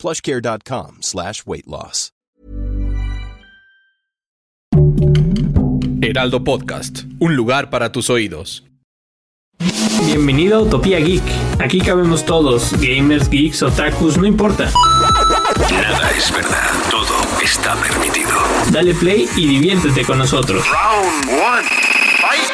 plushcare.com slash weight loss. Heraldo Podcast, un lugar para tus oídos. Bienvenido a Utopía Geek. Aquí cabemos todos, gamers, geeks, otakus, no importa. Nada es verdad, todo está permitido. Dale play y diviértete con nosotros. Round one. Fight.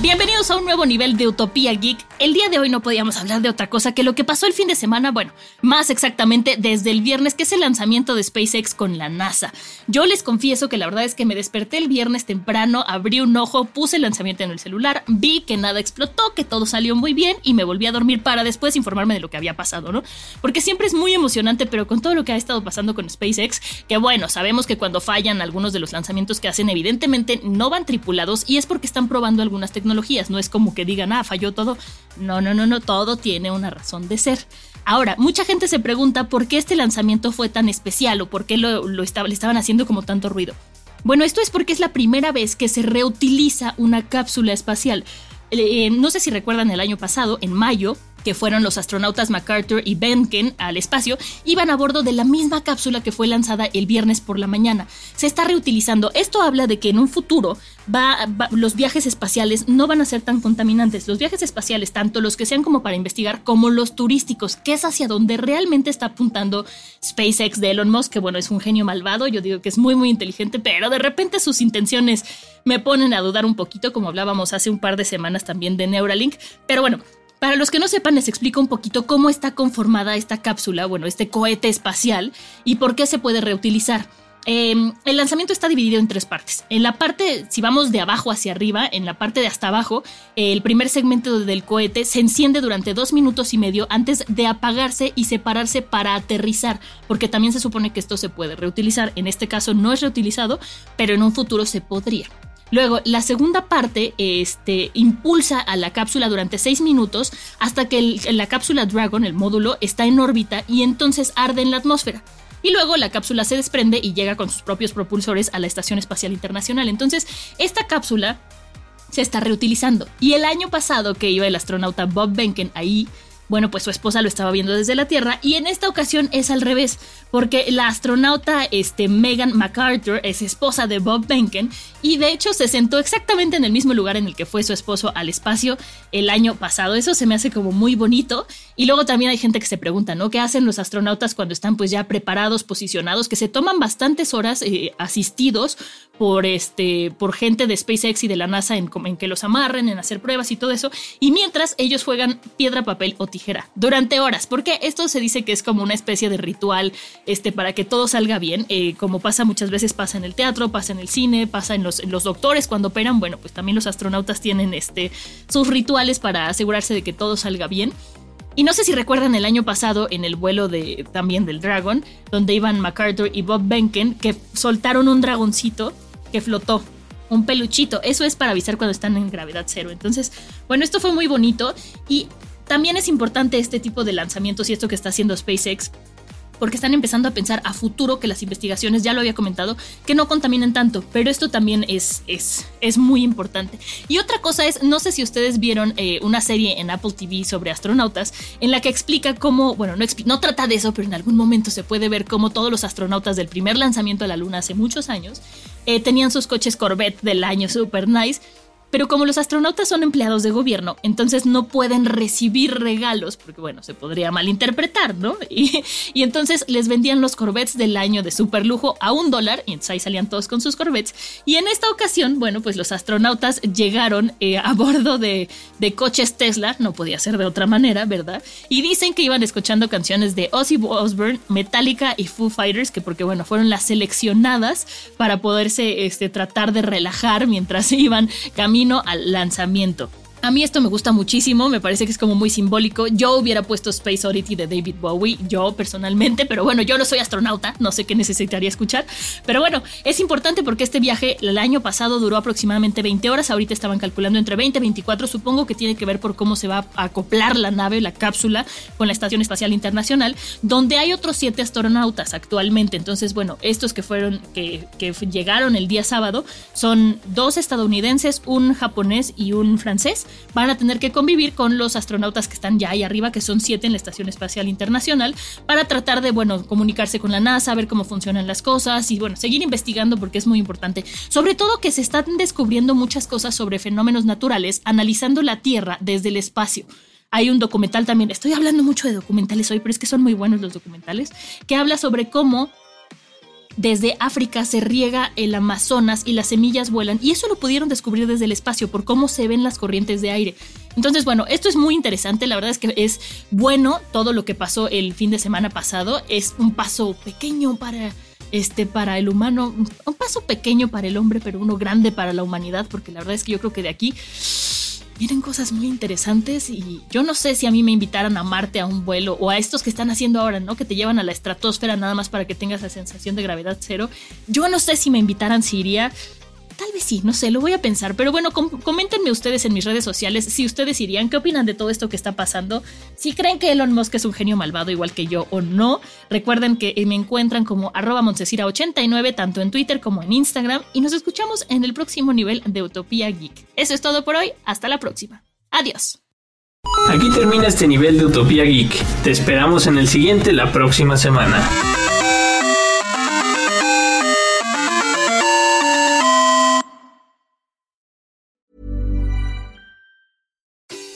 Bienvenidos a un nuevo nivel de Utopía Geek. El día de hoy no podíamos hablar de otra cosa que lo que pasó el fin de semana, bueno, más exactamente desde el viernes, que es el lanzamiento de SpaceX con la NASA. Yo les confieso que la verdad es que me desperté el viernes temprano, abrí un ojo, puse el lanzamiento en el celular, vi que nada explotó, que todo salió muy bien y me volví a dormir para después informarme de lo que había pasado, ¿no? Porque siempre es muy emocionante, pero con todo lo que ha estado pasando con SpaceX, que bueno, sabemos que cuando fallan algunos de los lanzamientos que hacen, evidentemente no van tripulados y es porque están probando algunas tecnologías no es como que digan, ah, falló todo. No, no, no, no, todo tiene una razón de ser. Ahora, mucha gente se pregunta por qué este lanzamiento fue tan especial o por qué lo, le estaban haciendo como tanto ruido. Bueno, esto es porque es la primera vez que se reutiliza una cápsula espacial. Eh, no sé si recuerdan el año pasado, en mayo, que fueron los astronautas MacArthur y Benken al espacio, iban a bordo de la misma cápsula que fue lanzada el viernes por la mañana. Se está reutilizando. Esto habla de que en un futuro los viajes espaciales no van a ser tan contaminantes. Los viajes espaciales, tanto los que sean como para investigar, como los turísticos, que es hacia donde realmente está apuntando SpaceX de Elon Musk, que bueno, es un genio malvado. Yo digo que es muy, muy inteligente, pero de repente sus intenciones me ponen a dudar un poquito, como hablábamos hace un par de semanas también de Neuralink. Pero bueno, para los que no sepan, les explico un poquito cómo está conformada esta cápsula, bueno, este cohete espacial y por qué se puede reutilizar. Em, el lanzamiento está dividido en tres partes. En la parte, si vamos de abajo hacia arriba, en la parte de hasta abajo, el primer segmento del cohete se enciende durante dos minutos y medio antes de apagarse y separarse para aterrizar, porque también se supone que esto se puede reutilizar. En este caso no es reutilizado, pero en un futuro se podría. Luego, la segunda parte este, impulsa a la cápsula durante 6 minutos hasta que la cápsula Dragon, el módulo, está en órbita y entonces arde en la atmósfera. Y luego la cápsula se desprende y llega con sus propios propulsores a la Estación Espacial Internacional. Entonces, esta cápsula se está reutilizando. Y el año pasado que iba el astronauta Bob Behnken ahí bueno, pues su esposa lo estaba viendo desde la Tierra y en esta ocasión es al revés, porque la astronauta este, Megan MacArthur es esposa de Bob Behnken y de hecho se sentó exactamente en el mismo lugar en el que fue su esposo al espacio el año pasado. Eso se me hace como muy bonito. Y luego también hay gente que se pregunta, ¿no? ¿Qué hacen los astronautas cuando están pues ya preparados, posicionados, que se toman bastantes horas eh, asistidos por, este, por gente de SpaceX y de la NASA en, en que los amarren, en hacer pruebas y todo eso. Y mientras ellos juegan piedra, papel o tijera durante horas, porque esto se dice que es como una especie de ritual este, para que todo salga bien, eh, como pasa muchas veces, pasa en el teatro, pasa en el cine, pasa en los, los doctores cuando operan. Bueno, pues también los astronautas tienen este, sus rituales para asegurarse de que todo salga bien. Y no sé si recuerdan el año pasado en el vuelo de también del Dragon, donde iban MacArthur y Bob Benken, que soltaron un dragoncito que flotó. Un peluchito. Eso es para avisar cuando están en gravedad cero. Entonces, bueno, esto fue muy bonito. Y también es importante este tipo de lanzamientos y esto que está haciendo SpaceX porque están empezando a pensar a futuro que las investigaciones, ya lo había comentado, que no contaminen tanto, pero esto también es, es, es muy importante. Y otra cosa es, no sé si ustedes vieron eh, una serie en Apple TV sobre astronautas, en la que explica cómo, bueno, no, no trata de eso, pero en algún momento se puede ver cómo todos los astronautas del primer lanzamiento a la Luna hace muchos años eh, tenían sus coches Corvette del año super nice pero como los astronautas son empleados de gobierno, entonces no pueden recibir regalos, porque bueno, se podría malinterpretar, ¿no? Y, entonces les vendían los Corvettes del año de super lujo a un dólar, y entonces ahí salían todos con sus Corvettes. Y en esta ocasión, bueno, pues los astronautas llegaron eh, a bordo de, de, coches Tesla, no podía ser de otra manera, ¿verdad? Y dicen que iban escuchando canciones de Ozzy Osbourne, Metallica y Foo Fighters, que porque bueno, fueron las seleccionadas para poderse este, tratar de relajar mientras iban caminando al lanzamiento. A mí esto me gusta muchísimo, me parece que es como muy simbólico. Yo hubiera puesto Space Oddity de David Bowie, yo personalmente, pero bueno, yo no soy astronauta, no sé qué necesitaría escuchar. Pero bueno, es importante porque este viaje el año pasado duró aproximadamente 20 horas, ahorita estaban calculando entre 20 y 24, supongo que tiene que ver por cómo se va a acoplar la nave, la cápsula, con la Estación Espacial Internacional, donde hay otros siete astronautas actualmente. Entonces, bueno, estos que fueron, que, que llegaron el día sábado, son dos estadounidenses, un japonés y un francés van a tener que convivir con los astronautas que están ya ahí arriba, que son siete en la Estación Espacial Internacional, para tratar de, bueno, comunicarse con la NASA, ver cómo funcionan las cosas y, bueno, seguir investigando porque es muy importante. Sobre todo que se están descubriendo muchas cosas sobre fenómenos naturales, analizando la Tierra desde el espacio. Hay un documental también, estoy hablando mucho de documentales hoy, pero es que son muy buenos los documentales, que habla sobre cómo desde África se riega el Amazonas y las semillas vuelan. Y eso lo pudieron descubrir desde el espacio por cómo se ven las corrientes de aire. Entonces, bueno, esto es muy interesante. La verdad es que es bueno todo lo que pasó el fin de semana pasado. Es un paso pequeño para este para el humano, un paso pequeño para el hombre, pero uno grande para la humanidad, porque la verdad es que yo creo que de aquí vienen cosas muy interesantes y yo no sé si a mí me invitaran a Marte a un vuelo o a estos que están haciendo ahora, ¿no? Que te llevan a la estratosfera nada más para que tengas la sensación de gravedad cero. Yo no sé si me invitaran si iría. Tal vez sí, no sé, lo voy a pensar. Pero bueno, coméntenme ustedes en mis redes sociales si ustedes irían, qué opinan de todo esto que está pasando, si creen que Elon Musk es un genio malvado igual que yo o no. Recuerden que me encuentran como arroba 89 tanto en Twitter como en Instagram y nos escuchamos en el próximo nivel de Utopía Geek. Eso es todo por hoy, hasta la próxima. Adiós. Aquí termina este nivel de Utopía Geek. Te esperamos en el siguiente la próxima semana.